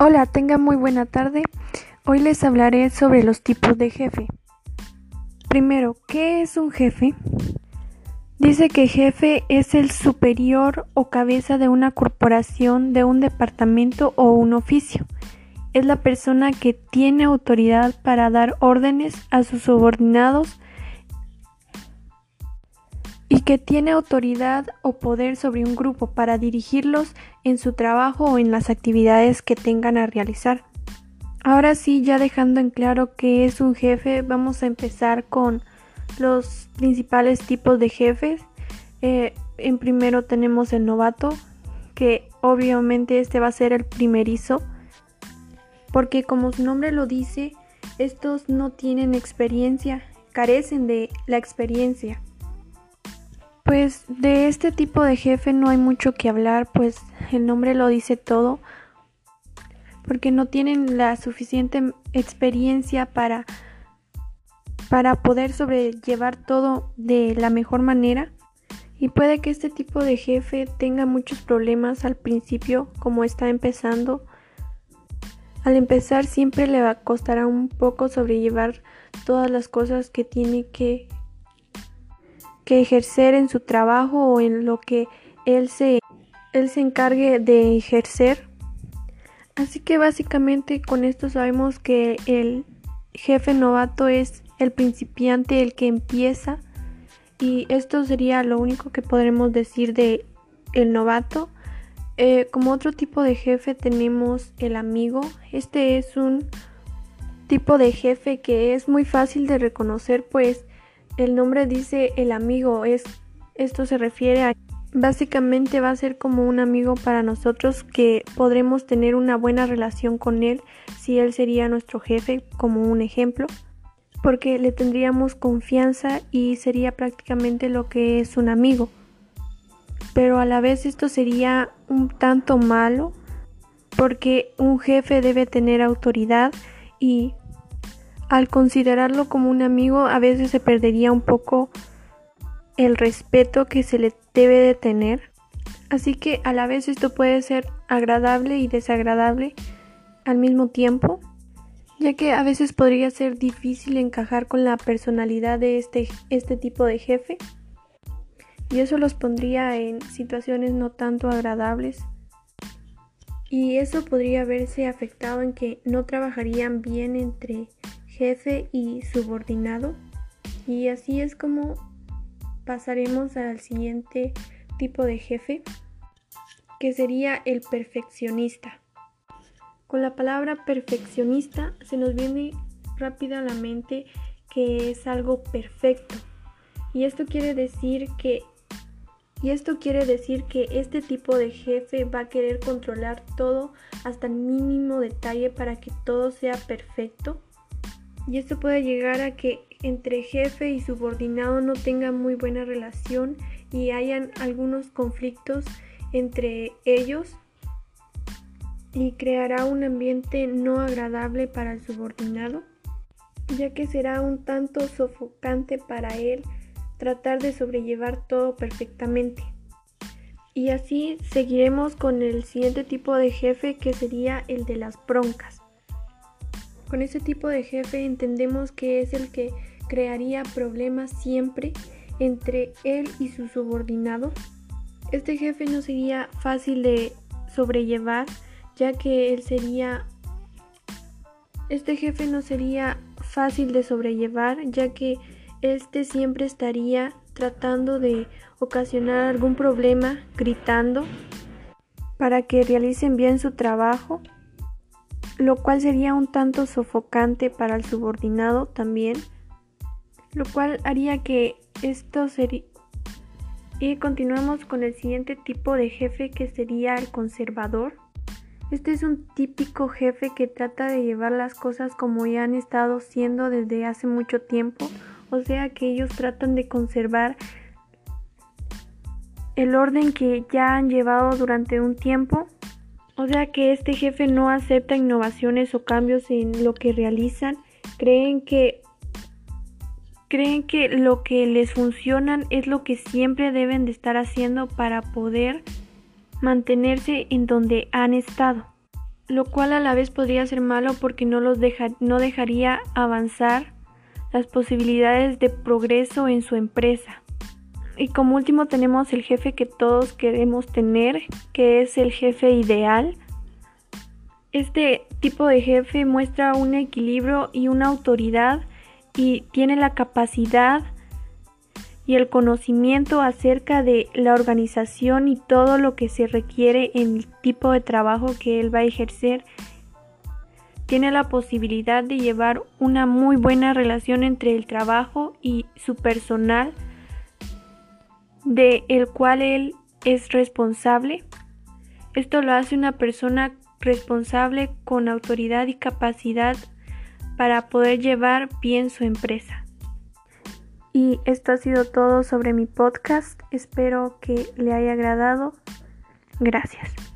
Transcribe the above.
Hola, tenga muy buena tarde. Hoy les hablaré sobre los tipos de jefe. Primero, ¿qué es un jefe? Dice que jefe es el superior o cabeza de una corporación, de un departamento o un oficio. Es la persona que tiene autoridad para dar órdenes a sus subordinados y que tiene autoridad o poder sobre un grupo para dirigirlos en su trabajo o en las actividades que tengan a realizar. Ahora sí, ya dejando en claro qué es un jefe, vamos a empezar con los principales tipos de jefes. Eh, en primero tenemos el novato, que obviamente este va a ser el primerizo, porque como su nombre lo dice, estos no tienen experiencia, carecen de la experiencia. Pues de este tipo de jefe no hay mucho que hablar, pues el nombre lo dice todo, porque no tienen la suficiente experiencia para, para poder sobrellevar todo de la mejor manera. Y puede que este tipo de jefe tenga muchos problemas al principio, como está empezando. Al empezar siempre le va a costar un poco sobrellevar todas las cosas que tiene que que ejercer en su trabajo o en lo que él se, él se encargue de ejercer. Así que básicamente con esto sabemos que el jefe novato es el principiante, el que empieza. Y esto sería lo único que podremos decir de el novato. Eh, como otro tipo de jefe tenemos el amigo. Este es un tipo de jefe que es muy fácil de reconocer pues el nombre dice el amigo, es esto se refiere a básicamente va a ser como un amigo para nosotros que podremos tener una buena relación con él si él sería nuestro jefe como un ejemplo porque le tendríamos confianza y sería prácticamente lo que es un amigo. Pero a la vez esto sería un tanto malo porque un jefe debe tener autoridad y al considerarlo como un amigo a veces se perdería un poco el respeto que se le debe de tener. Así que a la vez esto puede ser agradable y desagradable al mismo tiempo, ya que a veces podría ser difícil encajar con la personalidad de este, este tipo de jefe y eso los pondría en situaciones no tanto agradables. Y eso podría verse afectado en que no trabajarían bien entre jefe y subordinado. Y así es como pasaremos al siguiente tipo de jefe, que sería el perfeccionista. Con la palabra perfeccionista se nos viene rápida a la mente que es algo perfecto. Y esto quiere decir que y esto quiere decir que este tipo de jefe va a querer controlar todo hasta el mínimo detalle para que todo sea perfecto y esto puede llegar a que entre jefe y subordinado no tengan muy buena relación y hayan algunos conflictos entre ellos y creará un ambiente no agradable para el subordinado, ya que será un tanto sofocante para él tratar de sobrellevar todo perfectamente. Y así seguiremos con el siguiente tipo de jefe que sería el de las broncas. Con este tipo de jefe entendemos que es el que crearía problemas siempre entre él y su subordinado. Este jefe no sería fácil de sobrellevar, ya que él sería este jefe no sería fácil de sobrellevar, ya que este siempre estaría tratando de ocasionar algún problema, gritando para que realicen bien su trabajo lo cual sería un tanto sofocante para el subordinado también, lo cual haría que esto sería... Y continuamos con el siguiente tipo de jefe que sería el conservador. Este es un típico jefe que trata de llevar las cosas como ya han estado siendo desde hace mucho tiempo, o sea que ellos tratan de conservar el orden que ya han llevado durante un tiempo o sea que este jefe no acepta innovaciones o cambios en lo que realizan. Creen que creen que lo que les funciona es lo que siempre deben de estar haciendo para poder mantenerse en donde han estado. lo cual a la vez podría ser malo porque no, los no dejaría avanzar las posibilidades de progreso en su empresa. Y como último tenemos el jefe que todos queremos tener, que es el jefe ideal. Este tipo de jefe muestra un equilibrio y una autoridad y tiene la capacidad y el conocimiento acerca de la organización y todo lo que se requiere en el tipo de trabajo que él va a ejercer. Tiene la posibilidad de llevar una muy buena relación entre el trabajo y su personal, de el cual él es responsable. Esto lo hace una persona responsable con autoridad y capacidad para poder llevar bien su empresa. Y esto ha sido todo sobre mi podcast. Espero que le haya agradado. Gracias.